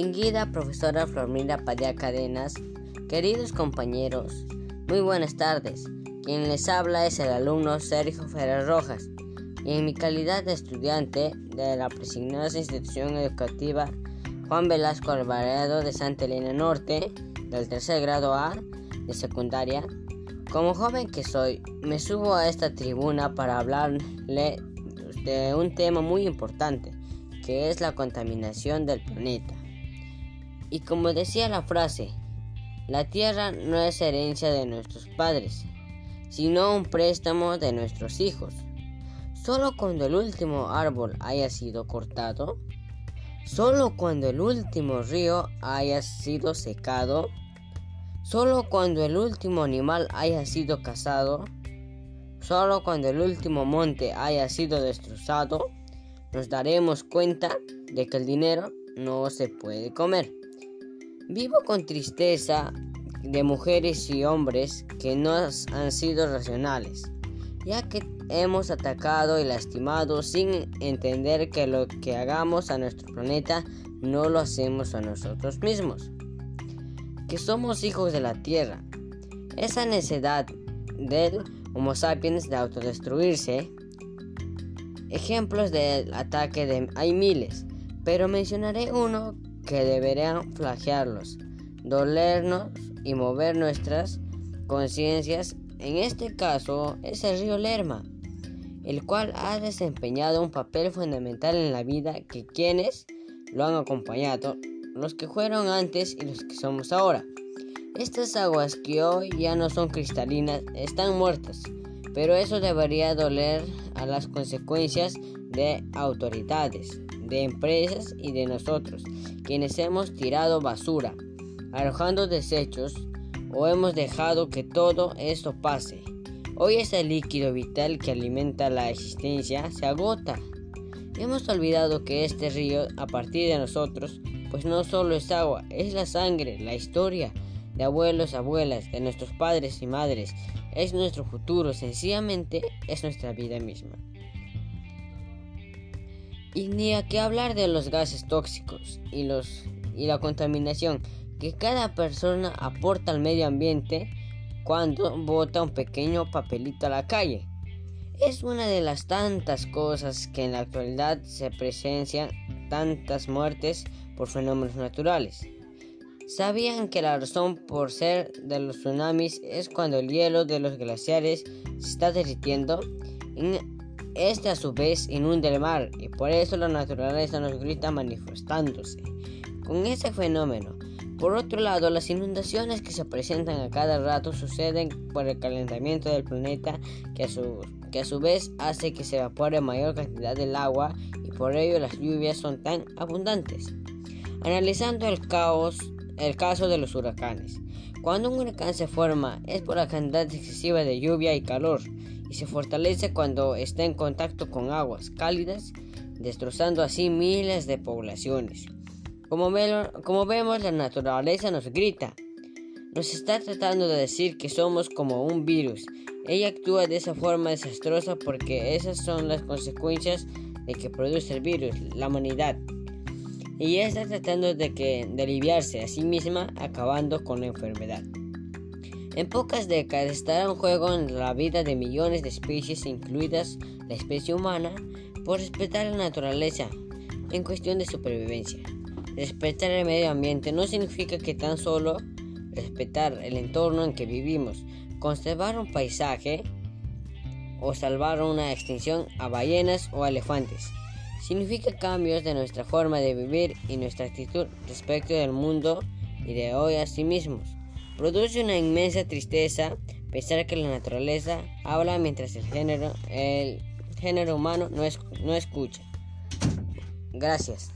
Distinguida profesora Flormila Padilla Cadenas, queridos compañeros, muy buenas tardes. Quien les habla es el alumno Sergio Ferrer Rojas y en mi calidad de estudiante de la presignada institución educativa Juan Velasco Alvarado de Santa Elena Norte, del tercer grado A de secundaria, como joven que soy, me subo a esta tribuna para hablarle de un tema muy importante, que es la contaminación del planeta. Y como decía la frase, la tierra no es herencia de nuestros padres, sino un préstamo de nuestros hijos. Solo cuando el último árbol haya sido cortado, solo cuando el último río haya sido secado, solo cuando el último animal haya sido cazado, solo cuando el último monte haya sido destrozado, nos daremos cuenta de que el dinero no se puede comer. Vivo con tristeza de mujeres y hombres que no han sido racionales, ya que hemos atacado y lastimado sin entender que lo que hagamos a nuestro planeta no lo hacemos a nosotros mismos, que somos hijos de la Tierra. Esa necesidad del Homo sapiens de autodestruirse, ejemplos del ataque hay miles, pero mencionaré uno que deberían flagearlos, dolernos y mover nuestras conciencias. En este caso es el río Lerma, el cual ha desempeñado un papel fundamental en la vida que quienes lo han acompañado, los que fueron antes y los que somos ahora. Estas aguas que hoy ya no son cristalinas están muertas, pero eso debería doler a las consecuencias de autoridades, de empresas y de nosotros, quienes hemos tirado basura, arrojando desechos o hemos dejado que todo esto pase. Hoy ese líquido vital que alimenta la existencia se agota. Hemos olvidado que este río, a partir de nosotros, pues no solo es agua, es la sangre, la historia de abuelos, abuelas, de nuestros padres y madres, es nuestro futuro, sencillamente es nuestra vida misma. Y ni a qué hablar de los gases tóxicos y, los, y la contaminación que cada persona aporta al medio ambiente cuando bota un pequeño papelito a la calle. Es una de las tantas cosas que en la actualidad se presencian tantas muertes por fenómenos naturales. ¿Sabían que la razón por ser de los tsunamis es cuando el hielo de los glaciares se está derritiendo? Este a su vez inunda el mar y por eso la naturaleza nos grita manifestándose con ese fenómeno. Por otro lado, las inundaciones que se presentan a cada rato suceden por el calentamiento del planeta que a su, que a su vez hace que se evapore mayor cantidad del agua y por ello las lluvias son tan abundantes. Analizando el caos, el caso de los huracanes. Cuando un huracán se forma es por la cantidad excesiva de lluvia y calor y se fortalece cuando está en contacto con aguas cálidas, destrozando así miles de poblaciones. Como, vemos, la naturaleza nos grita, nos está tratando de decir que somos como un virus. Ella actúa de esa forma desastrosa porque esas son las consecuencias de que produce el virus, la humanidad. Y está tratando de, que, de aliviarse a sí misma acabando con la enfermedad. En pocas décadas estará en juego en la vida de millones de especies, incluidas la especie humana, por respetar la naturaleza en cuestión de supervivencia. Respetar el medio ambiente no significa que tan solo respetar el entorno en que vivimos, conservar un paisaje o salvar una extinción a ballenas o elefantes. Significa cambios de nuestra forma de vivir y nuestra actitud respecto del mundo y de hoy a sí mismos. Produce una inmensa tristeza pensar que la naturaleza habla mientras el género, el género humano no, es, no escucha. Gracias.